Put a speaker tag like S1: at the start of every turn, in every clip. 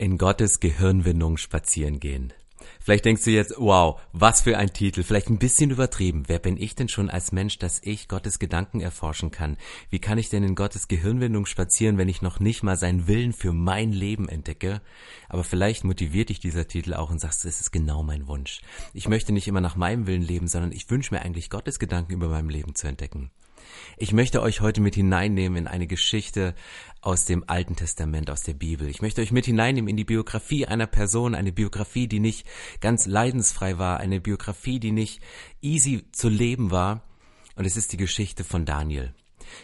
S1: in Gottes Gehirnwindung spazieren gehen. Vielleicht denkst du jetzt, wow, was für ein Titel, vielleicht ein bisschen übertrieben. Wer bin ich denn schon als Mensch, dass ich Gottes Gedanken erforschen kann? Wie kann ich denn in Gottes Gehirnwindung spazieren, wenn ich noch nicht mal seinen Willen für mein Leben entdecke? Aber vielleicht motiviert dich dieser Titel auch und sagst, es ist genau mein Wunsch. Ich möchte nicht immer nach meinem Willen leben, sondern ich wünsche mir eigentlich Gottes Gedanken über meinem Leben zu entdecken. Ich möchte euch heute mit hineinnehmen in eine Geschichte aus dem Alten Testament, aus der Bibel. Ich möchte euch mit hineinnehmen in die Biografie einer Person, eine Biografie, die nicht ganz leidensfrei war, eine Biografie, die nicht easy zu leben war. Und es ist die Geschichte von Daniel.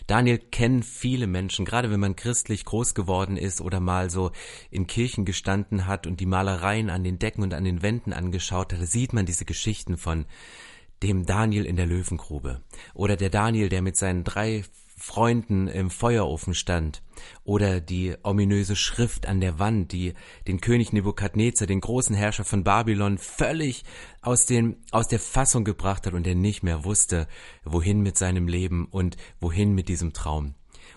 S1: Daniel kennen viele Menschen, gerade wenn man christlich groß geworden ist oder mal so in Kirchen gestanden hat und die Malereien an den Decken und an den Wänden angeschaut hat, sieht man diese Geschichten von dem Daniel in der Löwengrube oder der Daniel, der mit seinen drei Freunden im Feuerofen stand oder die ominöse Schrift an der Wand, die den König Nebukadnezar, den großen Herrscher von Babylon, völlig aus, den, aus der Fassung gebracht hat und er nicht mehr wusste, wohin mit seinem Leben und wohin mit diesem Traum.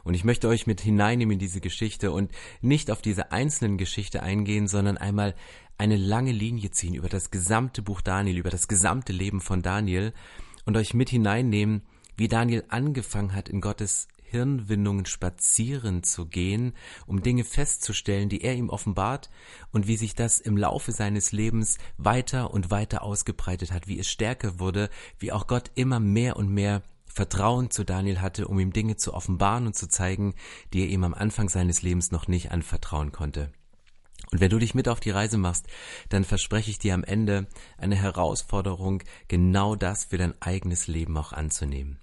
S1: Und ich möchte euch mit hineinnehmen in diese Geschichte und nicht auf diese einzelnen Geschichte eingehen, sondern einmal eine lange Linie ziehen über das gesamte Buch Daniel, über das gesamte Leben von Daniel und euch mit hineinnehmen, wie Daniel angefangen hat, in Gottes Hirnwindungen spazieren zu gehen, um Dinge festzustellen, die er ihm offenbart, und wie sich das im Laufe seines Lebens weiter und weiter ausgebreitet hat, wie es stärker wurde, wie auch Gott immer mehr und mehr Vertrauen zu Daniel hatte, um ihm Dinge zu offenbaren und zu zeigen, die er ihm am Anfang seines Lebens noch nicht anvertrauen konnte. Und wenn du dich mit auf die Reise machst, dann verspreche ich dir am Ende eine Herausforderung, genau das für dein eigenes Leben auch anzunehmen.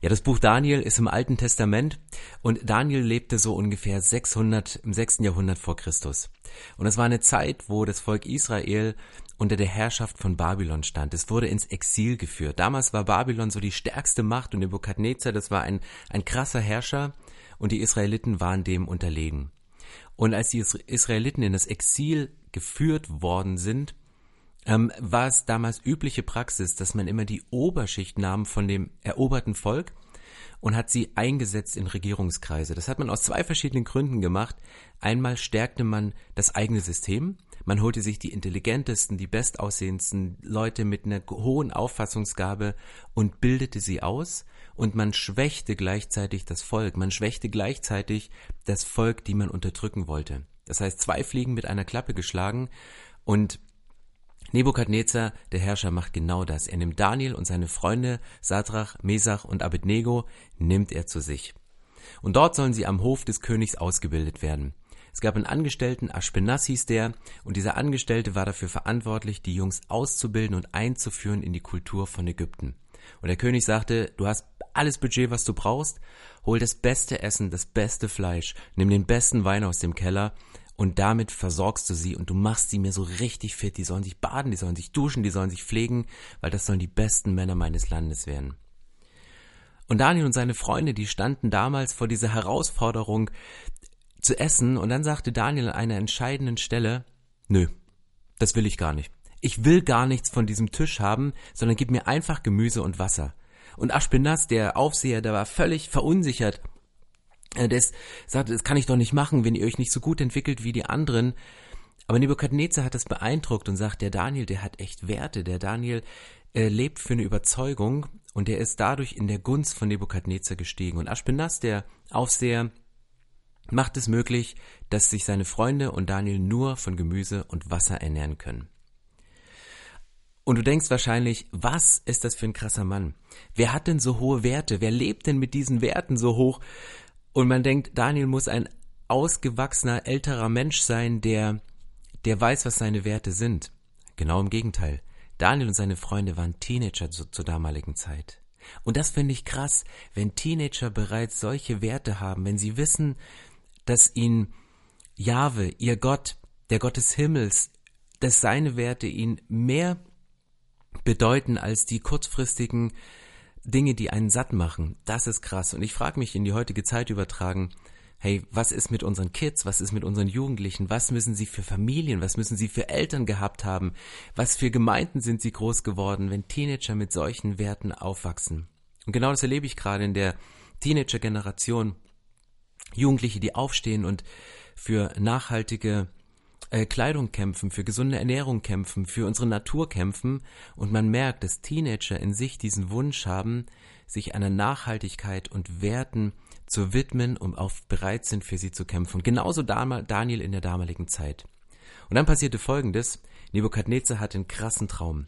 S1: Ja, das Buch Daniel ist im Alten Testament und Daniel lebte so ungefähr 600 im 6. Jahrhundert vor Christus. Und es war eine Zeit, wo das Volk Israel unter der Herrschaft von Babylon stand. Es wurde ins Exil geführt. Damals war Babylon so die stärkste Macht und Nebukadnezar, das war ein, ein krasser Herrscher und die Israeliten waren dem unterlegen. Und als die Israeliten in das Exil geführt worden sind, ähm, war es damals übliche Praxis, dass man immer die Oberschicht nahm von dem eroberten Volk und hat sie eingesetzt in Regierungskreise. Das hat man aus zwei verschiedenen Gründen gemacht. Einmal stärkte man das eigene System. Man holte sich die intelligentesten, die bestaussehendsten Leute mit einer hohen Auffassungsgabe und bildete sie aus und man schwächte gleichzeitig das Volk, man schwächte gleichzeitig das Volk, die man unterdrücken wollte. Das heißt, zwei Fliegen mit einer Klappe geschlagen und Nebukadnezar, der Herrscher, macht genau das. Er nimmt Daniel und seine Freunde Sadrach, Mesach und Abednego, nimmt er zu sich. Und dort sollen sie am Hof des Königs ausgebildet werden. Es gab einen Angestellten, Ashpenaz hieß der, und dieser Angestellte war dafür verantwortlich, die Jungs auszubilden und einzuführen in die Kultur von Ägypten. Und der König sagte, du hast alles Budget, was du brauchst, hol das beste Essen, das beste Fleisch, nimm den besten Wein aus dem Keller und damit versorgst du sie und du machst sie mir so richtig fit. Die sollen sich baden, die sollen sich duschen, die sollen sich pflegen, weil das sollen die besten Männer meines Landes werden. Und Daniel und seine Freunde, die standen damals vor dieser Herausforderung zu essen und dann sagte Daniel an einer entscheidenden Stelle, nö, das will ich gar nicht ich will gar nichts von diesem Tisch haben, sondern gib mir einfach Gemüse und Wasser. Und Ashpenaz, der Aufseher, der war völlig verunsichert. Der sagte, das kann ich doch nicht machen, wenn ihr euch nicht so gut entwickelt wie die anderen. Aber Nebukadnezar hat das beeindruckt und sagt, der Daniel, der hat echt Werte. Der Daniel äh, lebt für eine Überzeugung und der ist dadurch in der Gunst von Nebukadnezar gestiegen. Und Ashpenaz, der Aufseher, macht es möglich, dass sich seine Freunde und Daniel nur von Gemüse und Wasser ernähren können. Und du denkst wahrscheinlich, was ist das für ein krasser Mann? Wer hat denn so hohe Werte? Wer lebt denn mit diesen Werten so hoch? Und man denkt, Daniel muss ein ausgewachsener, älterer Mensch sein, der, der weiß, was seine Werte sind. Genau im Gegenteil. Daniel und seine Freunde waren Teenager zu, zur damaligen Zeit. Und das finde ich krass, wenn Teenager bereits solche Werte haben, wenn sie wissen, dass ihnen Jahwe, ihr Gott, der Gott des Himmels, dass seine Werte ihnen mehr bedeuten als die kurzfristigen Dinge, die einen satt machen. Das ist krass. Und ich frage mich in die heutige Zeit übertragen, hey, was ist mit unseren Kids, was ist mit unseren Jugendlichen, was müssen sie für Familien, was müssen sie für Eltern gehabt haben, was für Gemeinden sind sie groß geworden, wenn Teenager mit solchen Werten aufwachsen. Und genau das erlebe ich gerade in der Teenager-Generation. Jugendliche, die aufstehen und für nachhaltige äh, Kleidung kämpfen, für gesunde Ernährung kämpfen, für unsere Natur kämpfen und man merkt, dass Teenager in sich diesen Wunsch haben, sich einer Nachhaltigkeit und Werten zu widmen und auch bereit sind, für sie zu kämpfen. Und genauso Daniel in der damaligen Zeit. Und dann passierte Folgendes. Nebukadnezar hatte einen krassen Traum.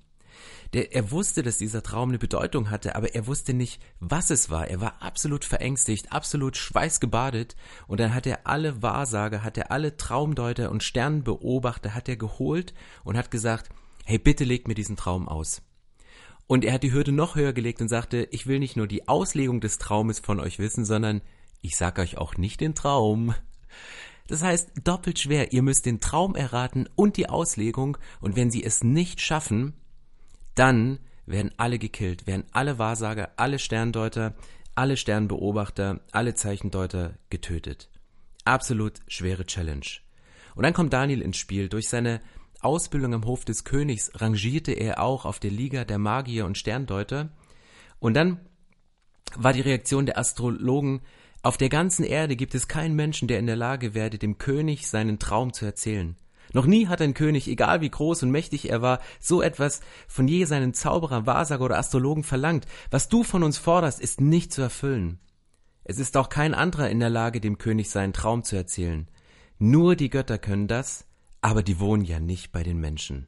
S1: Der, er wusste, dass dieser Traum eine Bedeutung hatte, aber er wusste nicht, was es war. Er war absolut verängstigt, absolut schweißgebadet. Und dann hat er alle Wahrsager, hat er alle Traumdeuter und Sternenbeobachter, hat er geholt und hat gesagt, hey, bitte legt mir diesen Traum aus. Und er hat die Hürde noch höher gelegt und sagte, ich will nicht nur die Auslegung des Traumes von euch wissen, sondern ich sag euch auch nicht den Traum. Das heißt, doppelt schwer, ihr müsst den Traum erraten und die Auslegung, und wenn sie es nicht schaffen, dann werden alle gekillt, werden alle Wahrsager, alle Sterndeuter, alle Sternbeobachter, alle Zeichendeuter getötet. Absolut schwere Challenge. Und dann kommt Daniel ins Spiel. Durch seine Ausbildung am Hof des Königs rangierte er auch auf der Liga der Magier und Sterndeuter. Und dann war die Reaktion der Astrologen, auf der ganzen Erde gibt es keinen Menschen, der in der Lage werde, dem König seinen Traum zu erzählen. Noch nie hat ein König, egal wie groß und mächtig er war, so etwas von je seinen Zauberer, Wahrsager oder Astrologen verlangt. Was du von uns forderst, ist nicht zu erfüllen. Es ist auch kein anderer in der Lage, dem König seinen Traum zu erzählen. Nur die Götter können das, aber die wohnen ja nicht bei den Menschen.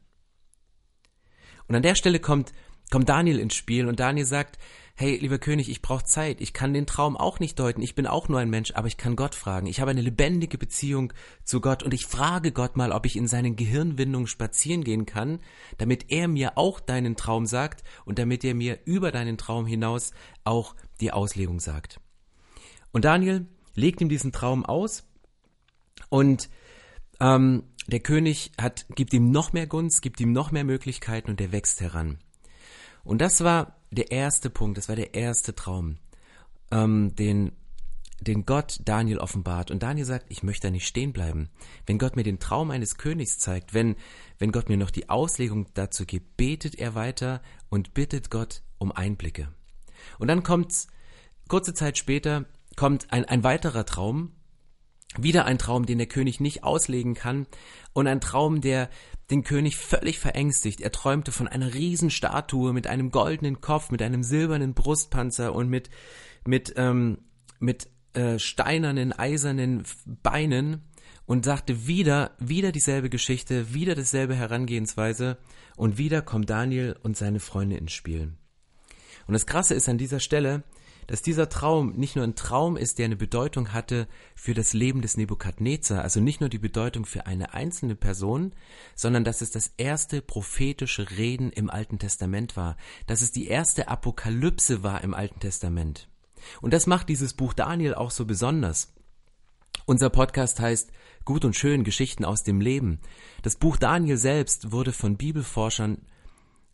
S1: Und an der Stelle kommt, kommt Daniel ins Spiel und Daniel sagt, hey, lieber König, ich brauche Zeit, ich kann den Traum auch nicht deuten, ich bin auch nur ein Mensch, aber ich kann Gott fragen. Ich habe eine lebendige Beziehung zu Gott und ich frage Gott mal, ob ich in seinen Gehirnwindungen spazieren gehen kann, damit er mir auch deinen Traum sagt und damit er mir über deinen Traum hinaus auch die Auslegung sagt. Und Daniel legt ihm diesen Traum aus und ähm, der König hat, gibt ihm noch mehr Gunst, gibt ihm noch mehr Möglichkeiten und er wächst heran. Und das war der erste Punkt, das war der erste Traum, ähm, den, den Gott Daniel offenbart. Und Daniel sagt, ich möchte da nicht stehen bleiben. Wenn Gott mir den Traum eines Königs zeigt, wenn, wenn Gott mir noch die Auslegung dazu gibt, betet er weiter und bittet Gott um Einblicke. Und dann kommt, kurze Zeit später, kommt ein, ein weiterer Traum, wieder ein Traum, den der König nicht auslegen kann und ein Traum, der den König völlig verängstigt. Er träumte von einer Riesenstatue mit einem goldenen Kopf, mit einem silbernen Brustpanzer und mit mit ähm, mit äh, steinernen, eisernen Beinen und sagte wieder, wieder dieselbe Geschichte, wieder dasselbe Herangehensweise und wieder kommt Daniel und seine Freunde ins Spiel. Und das Krasse ist an dieser Stelle, dass dieser Traum nicht nur ein Traum ist, der eine Bedeutung hatte für das Leben des Nebukadnezar, also nicht nur die Bedeutung für eine einzelne Person, sondern dass es das erste prophetische Reden im Alten Testament war, dass es die erste Apokalypse war im Alten Testament. Und das macht dieses Buch Daniel auch so besonders. Unser Podcast heißt Gut und Schön Geschichten aus dem Leben. Das Buch Daniel selbst wurde von Bibelforschern,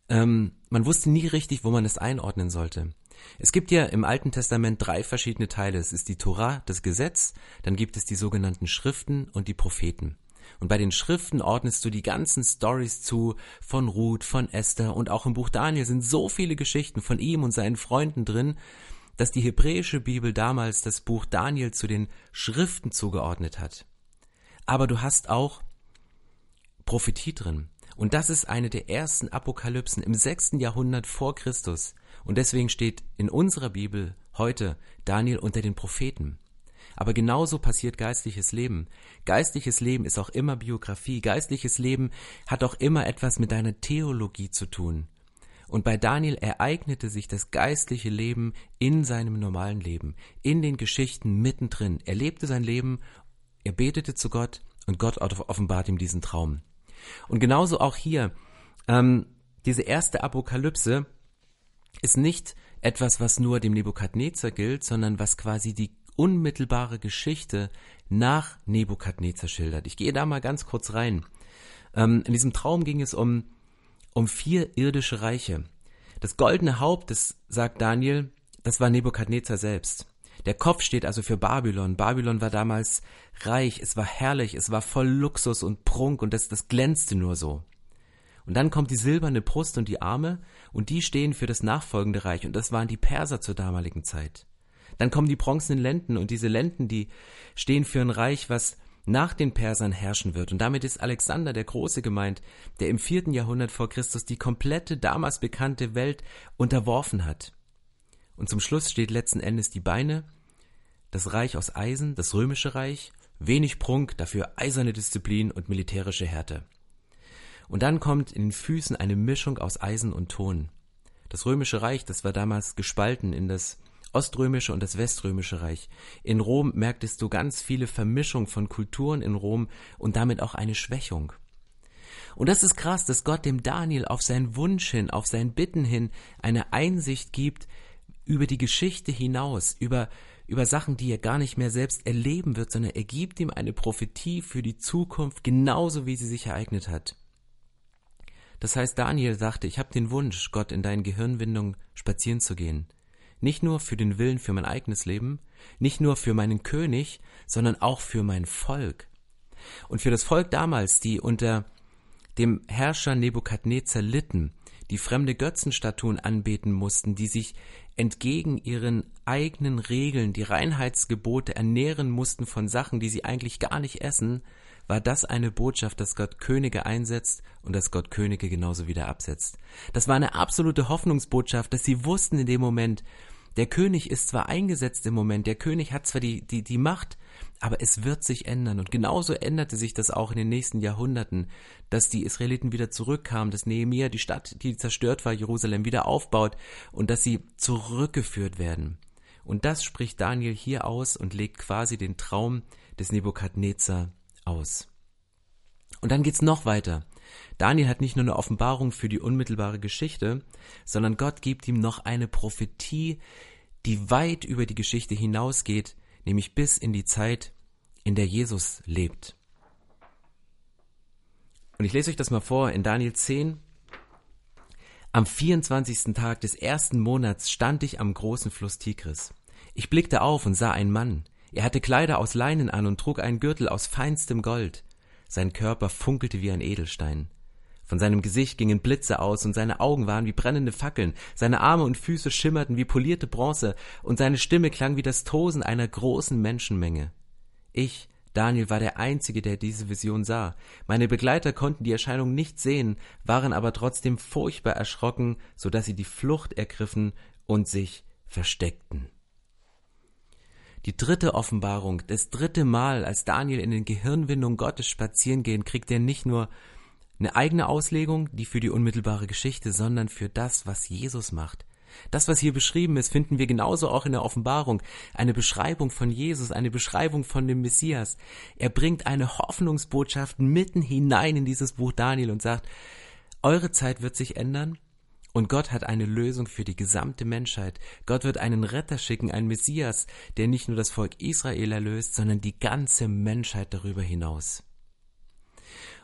S1: ähm, man wusste nie richtig, wo man es einordnen sollte. Es gibt ja im Alten Testament drei verschiedene Teile. Es ist die Tora, das Gesetz, dann gibt es die sogenannten Schriften und die Propheten. Und bei den Schriften ordnest du die ganzen Stories zu von Ruth, von Esther und auch im Buch Daniel sind so viele Geschichten von ihm und seinen Freunden drin, dass die hebräische Bibel damals das Buch Daniel zu den Schriften zugeordnet hat. Aber du hast auch Prophetie drin. Und das ist eine der ersten Apokalypsen im sechsten Jahrhundert vor Christus. Und deswegen steht in unserer Bibel heute Daniel unter den Propheten. Aber genauso passiert geistliches Leben. Geistliches Leben ist auch immer Biografie. Geistliches Leben hat auch immer etwas mit deiner Theologie zu tun. Und bei Daniel ereignete sich das geistliche Leben in seinem normalen Leben, in den Geschichten mittendrin. Er lebte sein Leben, er betete zu Gott und Gott offenbart ihm diesen Traum. Und genauso auch hier, ähm, diese erste Apokalypse ist nicht etwas, was nur dem Nebukadnezar gilt, sondern was quasi die unmittelbare Geschichte nach Nebukadnezar schildert. Ich gehe da mal ganz kurz rein. Ähm, in diesem Traum ging es um, um vier irdische Reiche. Das goldene Haupt, das sagt Daniel, das war Nebukadnezar selbst. Der Kopf steht also für Babylon. Babylon war damals reich, es war herrlich, es war voll Luxus und Prunk und das, das glänzte nur so. Und dann kommt die silberne Brust und die Arme und die stehen für das nachfolgende Reich und das waren die Perser zur damaligen Zeit. Dann kommen die bronzenen Lenden und diese Lenden, die stehen für ein Reich, was nach den Persern herrschen wird. Und damit ist Alexander der Große gemeint, der im vierten Jahrhundert vor Christus die komplette damals bekannte Welt unterworfen hat. Und zum Schluss steht letzten Endes die Beine, das Reich aus Eisen, das römische Reich, wenig Prunk, dafür eiserne Disziplin und militärische Härte. Und dann kommt in den Füßen eine Mischung aus Eisen und Ton. Das römische Reich, das war damals gespalten in das oströmische und das weströmische Reich. In Rom merktest du ganz viele Vermischungen von Kulturen in Rom und damit auch eine Schwächung. Und das ist krass, dass Gott dem Daniel auf seinen Wunsch hin, auf sein Bitten hin eine Einsicht gibt über die Geschichte hinaus, über, über Sachen, die er gar nicht mehr selbst erleben wird, sondern er gibt ihm eine Prophetie für die Zukunft, genauso wie sie sich ereignet hat. Das heißt, Daniel sagte, ich habe den Wunsch, Gott in deinen Gehirnwindungen spazieren zu gehen. Nicht nur für den Willen für mein eigenes Leben, nicht nur für meinen König, sondern auch für mein Volk. Und für das Volk damals, die unter dem Herrscher Nebukadnezar litten, die fremde Götzenstatuen anbeten mussten, die sich entgegen ihren eigenen Regeln, die Reinheitsgebote ernähren mussten von Sachen, die sie eigentlich gar nicht essen, war das eine Botschaft, dass Gott Könige einsetzt und dass Gott Könige genauso wieder absetzt. Das war eine absolute Hoffnungsbotschaft, dass sie wussten in dem Moment, der König ist zwar eingesetzt im Moment, der König hat zwar die, die, die Macht, aber es wird sich ändern. Und genauso änderte sich das auch in den nächsten Jahrhunderten, dass die Israeliten wieder zurückkamen, dass Nehemiah die Stadt, die zerstört war, Jerusalem wieder aufbaut und dass sie zurückgeführt werden. Und das spricht Daniel hier aus und legt quasi den Traum des Nebukadnezar aus. Und dann geht's noch weiter. Daniel hat nicht nur eine Offenbarung für die unmittelbare Geschichte, sondern Gott gibt ihm noch eine Prophetie, die weit über die Geschichte hinausgeht, nämlich bis in die Zeit, in der Jesus lebt. Und ich lese euch das mal vor in Daniel 10. Am 24. Tag des ersten Monats stand ich am großen Fluss Tigris. Ich blickte auf und sah einen Mann. Er hatte Kleider aus Leinen an und trug einen Gürtel aus feinstem Gold. Sein Körper funkelte wie ein Edelstein. Von seinem Gesicht gingen Blitze aus und seine Augen waren wie brennende Fackeln, seine Arme und Füße schimmerten wie polierte Bronze und seine Stimme klang wie das Tosen einer großen Menschenmenge. Ich, Daniel, war der Einzige, der diese Vision sah. Meine Begleiter konnten die Erscheinung nicht sehen, waren aber trotzdem furchtbar erschrocken, so dass sie die Flucht ergriffen und sich versteckten. Die dritte Offenbarung, das dritte Mal, als Daniel in den Gehirnwindungen Gottes spazieren geht, kriegt er nicht nur eine eigene Auslegung, die für die unmittelbare Geschichte, sondern für das, was Jesus macht. Das, was hier beschrieben ist, finden wir genauso auch in der Offenbarung. Eine Beschreibung von Jesus, eine Beschreibung von dem Messias. Er bringt eine Hoffnungsbotschaft mitten hinein in dieses Buch Daniel und sagt, eure Zeit wird sich ändern, und Gott hat eine Lösung für die gesamte Menschheit. Gott wird einen Retter schicken, einen Messias, der nicht nur das Volk Israel erlöst, sondern die ganze Menschheit darüber hinaus.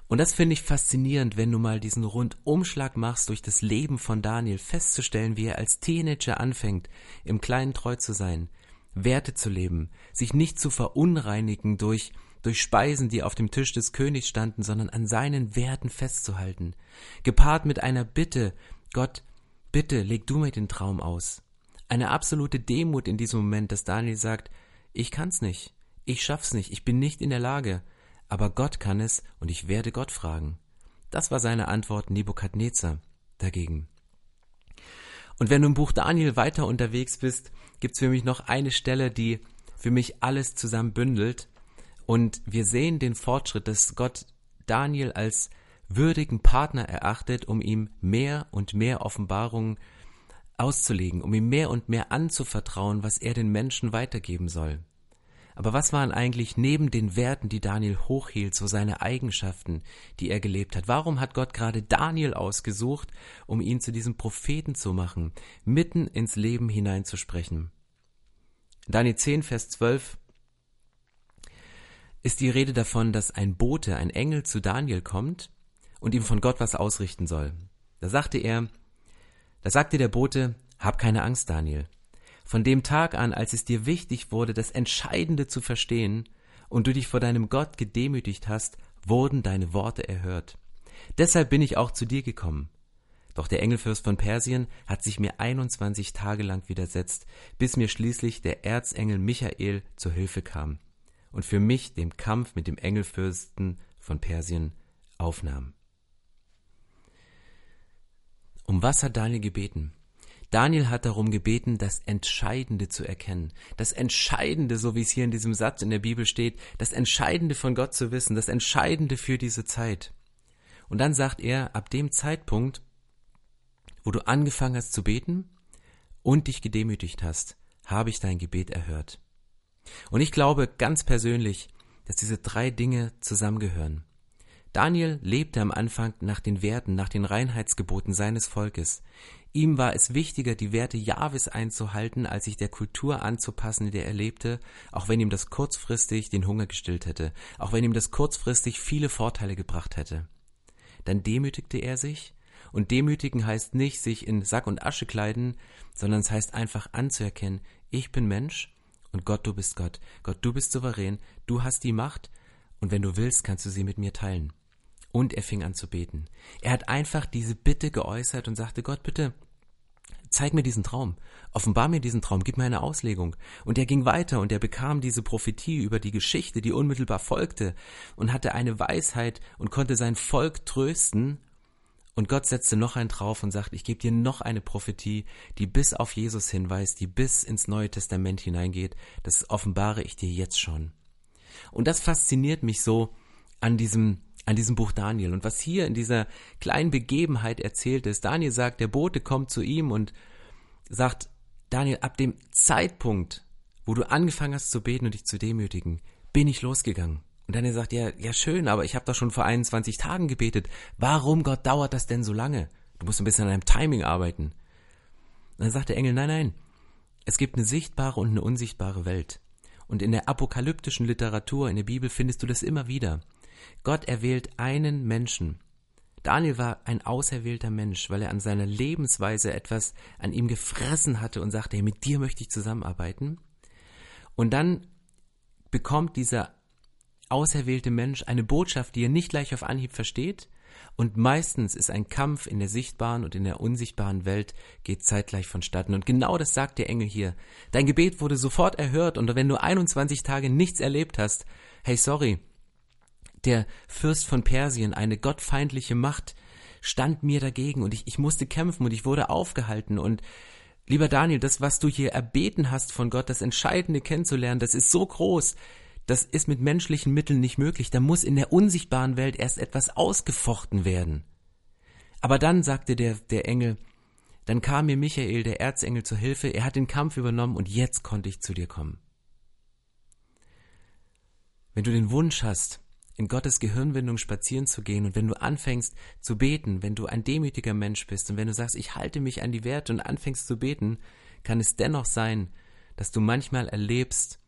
S1: Und das finde ich faszinierend, wenn du mal diesen Rundumschlag machst durch das Leben von Daniel, festzustellen, wie er als Teenager anfängt, im Kleinen treu zu sein, Werte zu leben, sich nicht zu verunreinigen durch durch Speisen, die auf dem Tisch des Königs standen, sondern an seinen Werten festzuhalten, gepaart mit einer Bitte, Gott, bitte leg du mir den Traum aus. Eine absolute Demut in diesem Moment, dass Daniel sagt, ich kann's nicht, ich schaff's nicht, ich bin nicht in der Lage, aber Gott kann es und ich werde Gott fragen. Das war seine Antwort Nebukadnezar dagegen. Und wenn du im Buch Daniel weiter unterwegs bist, gibt's für mich noch eine Stelle, die für mich alles zusammen bündelt. Und wir sehen den Fortschritt, dass Gott Daniel als würdigen Partner erachtet, um ihm mehr und mehr Offenbarungen auszulegen, um ihm mehr und mehr anzuvertrauen, was er den Menschen weitergeben soll. Aber was waren eigentlich neben den Werten, die Daniel hochhielt, so seine Eigenschaften, die er gelebt hat? Warum hat Gott gerade Daniel ausgesucht, um ihn zu diesem Propheten zu machen, mitten ins Leben hineinzusprechen? Daniel 10, Vers 12 ist die Rede davon, dass ein Bote, ein Engel zu Daniel kommt und ihm von Gott was ausrichten soll. Da sagte er, da sagte der Bote, hab keine Angst, Daniel. Von dem Tag an, als es dir wichtig wurde, das Entscheidende zu verstehen und du dich vor deinem Gott gedemütigt hast, wurden deine Worte erhört. Deshalb bin ich auch zu dir gekommen. Doch der Engelfürst von Persien hat sich mir 21 Tage lang widersetzt, bis mir schließlich der Erzengel Michael zur Hilfe kam. und für mich den Kampf mit dem Engelfürsten von Persien aufnahm. Um was hat Daniel gebeten? Daniel hat darum gebeten, das Entscheidende zu erkennen. Das Entscheidende, so wie es hier in diesem Satz in der Bibel steht, das Entscheidende von Gott zu wissen, das Entscheidende für diese Zeit. Und dann sagt er, ab dem Zeitpunkt, wo du angefangen hast zu beten und dich gedemütigt hast, habe ich dein Gebet erhört. Und ich glaube ganz persönlich, dass diese drei Dinge zusammengehören. Daniel lebte am Anfang nach den Werten, nach den Reinheitsgeboten seines Volkes. Ihm war es wichtiger, die Werte Jahwes einzuhalten, als sich der Kultur anzupassen, in der er lebte, auch wenn ihm das kurzfristig den Hunger gestillt hätte, auch wenn ihm das kurzfristig viele Vorteile gebracht hätte. Dann demütigte er sich, und demütigen heißt nicht sich in Sack und Asche kleiden, sondern es heißt einfach anzuerkennen, ich bin Mensch und Gott, du bist Gott. Gott, du bist souverän, du hast die Macht und wenn du willst, kannst du sie mit mir teilen. Und er fing an zu beten. Er hat einfach diese Bitte geäußert und sagte, Gott, bitte, zeig mir diesen Traum, offenbar mir diesen Traum, gib mir eine Auslegung. Und er ging weiter und er bekam diese Prophetie über die Geschichte, die unmittelbar folgte, und hatte eine Weisheit und konnte sein Volk trösten. Und Gott setzte noch einen drauf und sagt, ich gebe dir noch eine Prophetie, die bis auf Jesus hinweist, die bis ins Neue Testament hineingeht. Das offenbare ich dir jetzt schon. Und das fasziniert mich so an diesem an diesem Buch Daniel. Und was hier in dieser kleinen Begebenheit erzählt ist, Daniel sagt, der Bote kommt zu ihm und sagt, Daniel, ab dem Zeitpunkt, wo du angefangen hast zu beten und dich zu demütigen, bin ich losgegangen. Und Daniel sagt, ja, ja schön, aber ich habe doch schon vor 21 Tagen gebetet. Warum, Gott, dauert das denn so lange? Du musst ein bisschen an deinem Timing arbeiten. Und dann sagt der Engel, nein, nein, es gibt eine sichtbare und eine unsichtbare Welt. Und in der apokalyptischen Literatur, in der Bibel findest du das immer wieder. Gott erwählt einen Menschen. Daniel war ein auserwählter Mensch, weil er an seiner Lebensweise etwas an ihm gefressen hatte und sagte, hey, mit dir möchte ich zusammenarbeiten. Und dann bekommt dieser auserwählte Mensch eine Botschaft, die er nicht gleich auf Anhieb versteht. Und meistens ist ein Kampf in der sichtbaren und in der unsichtbaren Welt geht zeitgleich vonstatten. Und genau das sagt der Engel hier. Dein Gebet wurde sofort erhört und wenn du 21 Tage nichts erlebt hast, hey, sorry, der Fürst von Persien, eine gottfeindliche Macht, stand mir dagegen und ich, ich musste kämpfen und ich wurde aufgehalten und Lieber Daniel, das, was du hier erbeten hast von Gott, das Entscheidende kennenzulernen, das ist so groß, das ist mit menschlichen Mitteln nicht möglich. Da muss in der unsichtbaren Welt erst etwas ausgefochten werden. Aber dann sagte der, der Engel, dann kam mir Michael, der Erzengel, zur Hilfe, er hat den Kampf übernommen und jetzt konnte ich zu dir kommen. Wenn du den Wunsch hast, in Gottes Gehirnwindung spazieren zu gehen und wenn du anfängst zu beten, wenn du ein demütiger Mensch bist und wenn du sagst, ich halte mich an die Werte und anfängst zu beten, kann es dennoch sein, dass du manchmal erlebst,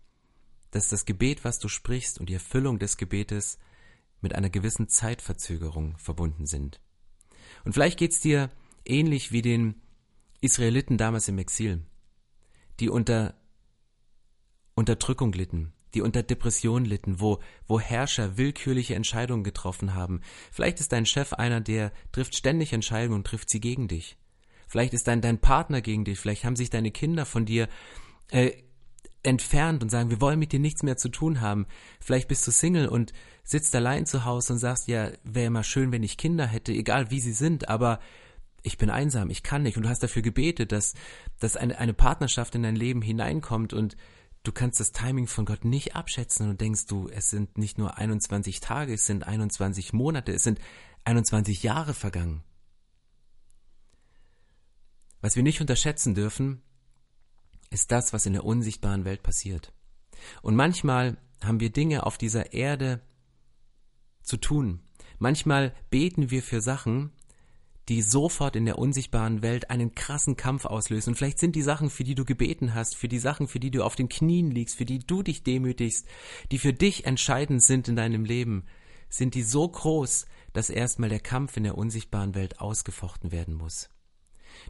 S1: dass das Gebet, was du sprichst und die Erfüllung des Gebetes mit einer gewissen Zeitverzögerung verbunden sind. Und vielleicht geht's dir ähnlich wie den Israeliten damals im Exil, die unter Unterdrückung litten, die unter Depression litten, wo, wo Herrscher willkürliche Entscheidungen getroffen haben. Vielleicht ist dein Chef einer, der trifft ständig Entscheidungen und trifft sie gegen dich. Vielleicht ist dein, dein Partner gegen dich, vielleicht haben sich deine Kinder von dir äh, entfernt und sagen, wir wollen mit dir nichts mehr zu tun haben. Vielleicht bist du Single und sitzt allein zu Hause und sagst, ja, wäre immer schön, wenn ich Kinder hätte, egal wie sie sind, aber ich bin einsam, ich kann nicht. Und du hast dafür gebetet, dass, dass eine, eine Partnerschaft in dein Leben hineinkommt und du kannst das Timing von Gott nicht abschätzen und denkst du, es sind nicht nur 21 Tage, es sind 21 Monate, es sind 21 Jahre vergangen. Was wir nicht unterschätzen dürfen, ist das, was in der unsichtbaren Welt passiert. Und manchmal haben wir Dinge auf dieser Erde zu tun. Manchmal beten wir für Sachen, die sofort in der unsichtbaren Welt einen krassen Kampf auslösen. Und vielleicht sind die Sachen, für die du gebeten hast, für die Sachen, für die du auf den Knien liegst, für die du dich demütigst, die für dich entscheidend sind in deinem Leben, sind die so groß, dass erstmal der Kampf in der unsichtbaren Welt ausgefochten werden muss.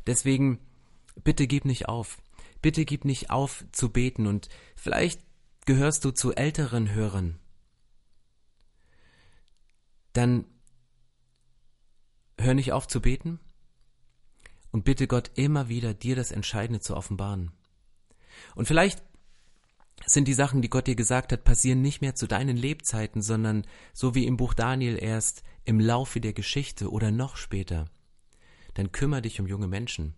S1: Deswegen, bitte gib nicht auf. Bitte gib nicht auf zu beten und vielleicht gehörst du zu älteren Hörern. Dann Hör nicht auf zu beten und bitte Gott immer wieder, dir das Entscheidende zu offenbaren. Und vielleicht sind die Sachen, die Gott dir gesagt hat, passieren nicht mehr zu deinen Lebzeiten, sondern so wie im Buch Daniel erst im Laufe der Geschichte oder noch später. Dann kümmere dich um junge Menschen.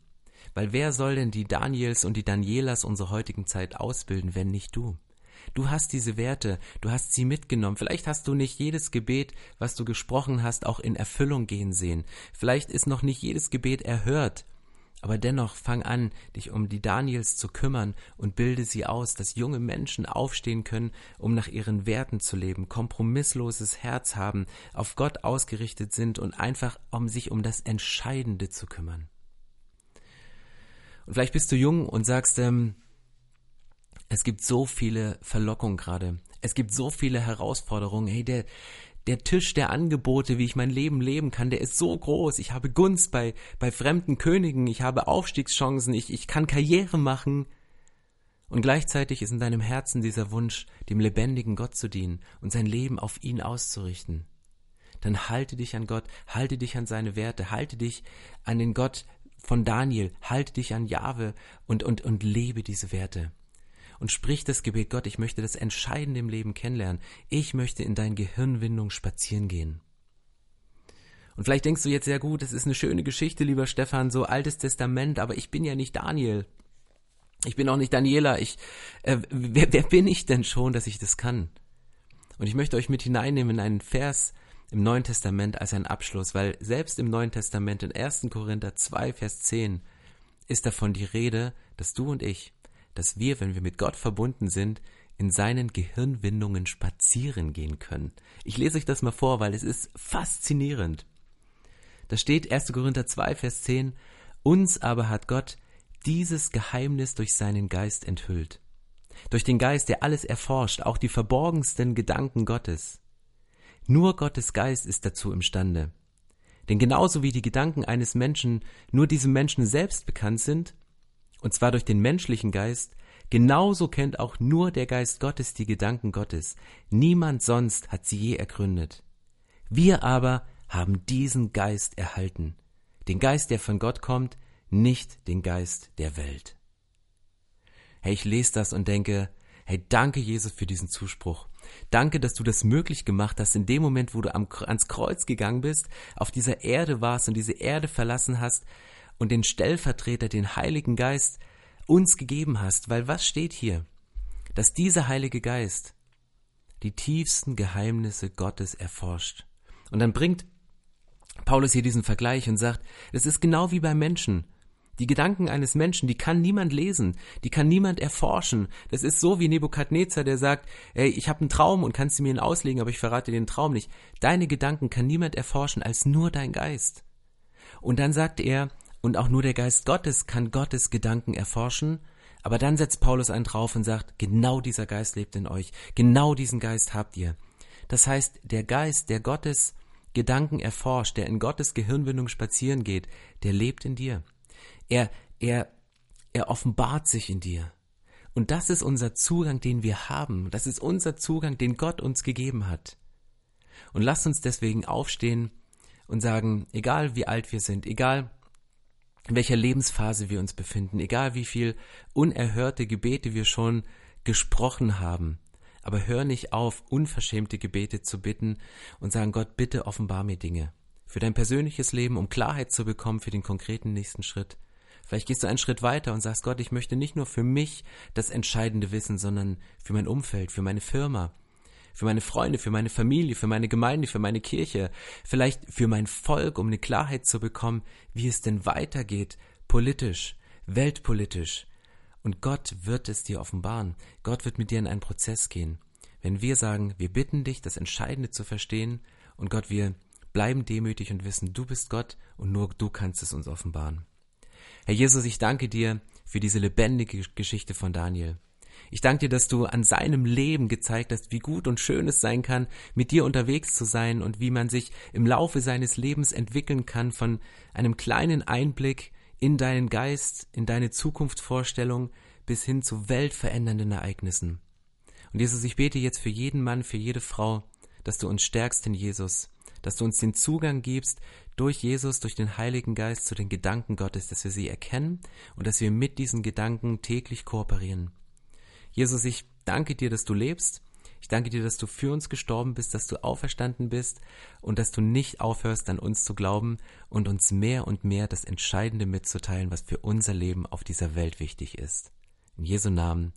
S1: Weil wer soll denn die Daniels und die Danielas unserer heutigen Zeit ausbilden, wenn nicht du? Du hast diese Werte, du hast sie mitgenommen. Vielleicht hast du nicht jedes Gebet, was du gesprochen hast, auch in Erfüllung gehen sehen. Vielleicht ist noch nicht jedes Gebet erhört. Aber dennoch fang an, dich um die Daniels zu kümmern und bilde sie aus, dass junge Menschen aufstehen können, um nach ihren Werten zu leben, kompromissloses Herz haben, auf Gott ausgerichtet sind und einfach um sich um das Entscheidende zu kümmern. Und vielleicht bist du jung und sagst, ähm, es gibt so viele Verlockungen gerade. Es gibt so viele Herausforderungen. Hey, der, der Tisch der Angebote, wie ich mein Leben leben kann, der ist so groß. Ich habe Gunst bei, bei fremden Königen. Ich habe Aufstiegschancen. Ich, ich kann Karriere machen. Und gleichzeitig ist in deinem Herzen dieser Wunsch, dem lebendigen Gott zu dienen und sein Leben auf ihn auszurichten. Dann halte dich an Gott, halte dich an seine Werte, halte dich an den Gott von Daniel, halte dich an Jahwe und, und, und lebe diese Werte und sprich das Gebet, Gott, ich möchte das Entscheidende im Leben kennenlernen. Ich möchte in dein Gehirnwindung spazieren gehen. Und vielleicht denkst du jetzt, ja gut, das ist eine schöne Geschichte, lieber Stefan, so altes Testament, aber ich bin ja nicht Daniel. Ich bin auch nicht Daniela. Ich, äh, wer, wer bin ich denn schon, dass ich das kann? Und ich möchte euch mit hineinnehmen in einen Vers im Neuen Testament als einen Abschluss, weil selbst im Neuen Testament in 1. Korinther 2, Vers 10 ist davon die Rede, dass du und ich dass wir, wenn wir mit Gott verbunden sind, in seinen Gehirnwindungen spazieren gehen können. Ich lese euch das mal vor, weil es ist faszinierend. Da steht 1. Korinther 2, Vers 10, uns aber hat Gott dieses Geheimnis durch seinen Geist enthüllt. Durch den Geist, der alles erforscht, auch die verborgensten Gedanken Gottes. Nur Gottes Geist ist dazu imstande. Denn genauso wie die Gedanken eines Menschen nur diesem Menschen selbst bekannt sind, und zwar durch den menschlichen Geist, genauso kennt auch nur der Geist Gottes die Gedanken Gottes. Niemand sonst hat sie je ergründet. Wir aber haben diesen Geist erhalten, den Geist, der von Gott kommt, nicht den Geist der Welt. Hey, ich lese das und denke, hey, danke Jesus für diesen Zuspruch. Danke, dass du das möglich gemacht hast, in dem Moment, wo du am, ans Kreuz gegangen bist, auf dieser Erde warst und diese Erde verlassen hast, und den Stellvertreter, den Heiligen Geist, uns gegeben hast, weil was steht hier? Dass dieser Heilige Geist die tiefsten Geheimnisse Gottes erforscht. Und dann bringt Paulus hier diesen Vergleich und sagt, es ist genau wie beim Menschen. Die Gedanken eines Menschen, die kann niemand lesen, die kann niemand erforschen. Das ist so wie Nebukadnezar, der sagt, ey, ich habe einen Traum und kannst du mir ihn auslegen, aber ich verrate dir den Traum nicht. Deine Gedanken kann niemand erforschen als nur dein Geist. Und dann sagt er, und auch nur der Geist Gottes kann Gottes Gedanken erforschen. Aber dann setzt Paulus einen drauf und sagt, genau dieser Geist lebt in euch. Genau diesen Geist habt ihr. Das heißt, der Geist, der Gottes Gedanken erforscht, der in Gottes Gehirnwindung spazieren geht, der lebt in dir. Er, er, er offenbart sich in dir. Und das ist unser Zugang, den wir haben. Das ist unser Zugang, den Gott uns gegeben hat. Und lasst uns deswegen aufstehen und sagen, egal wie alt wir sind, egal in welcher Lebensphase wir uns befinden, egal wie viel unerhörte Gebete wir schon gesprochen haben. Aber hör nicht auf, unverschämte Gebete zu bitten und sagen, Gott, bitte offenbar mir Dinge. Für dein persönliches Leben, um Klarheit zu bekommen für den konkreten nächsten Schritt. Vielleicht gehst du einen Schritt weiter und sagst, Gott, ich möchte nicht nur für mich das Entscheidende wissen, sondern für mein Umfeld, für meine Firma, für meine Freunde, für meine Familie, für meine Gemeinde, für meine Kirche, vielleicht für mein Volk, um eine Klarheit zu bekommen, wie es denn weitergeht, politisch, weltpolitisch. Und Gott wird es dir offenbaren. Gott wird mit dir in einen Prozess gehen. Wenn wir sagen, wir bitten dich, das Entscheidende zu verstehen, und Gott, wir bleiben demütig und wissen, du bist Gott und nur du kannst es uns offenbaren. Herr Jesus, ich danke dir für diese lebendige Geschichte von Daniel. Ich danke dir, dass du an seinem Leben gezeigt hast, wie gut und schön es sein kann, mit dir unterwegs zu sein und wie man sich im Laufe seines Lebens entwickeln kann von einem kleinen Einblick in deinen Geist, in deine Zukunftsvorstellung bis hin zu weltverändernden Ereignissen. Und Jesus, ich bete jetzt für jeden Mann, für jede Frau, dass du uns stärkst in Jesus, dass du uns den Zugang gibst durch Jesus, durch den Heiligen Geist zu den Gedanken Gottes, dass wir sie erkennen und dass wir mit diesen Gedanken täglich kooperieren. Jesus, ich danke dir, dass du lebst. Ich danke dir, dass du für uns gestorben bist, dass du auferstanden bist und dass du nicht aufhörst, an uns zu glauben und uns mehr und mehr das Entscheidende mitzuteilen, was für unser Leben auf dieser Welt wichtig ist. In Jesu Namen.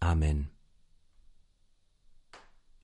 S1: Amen.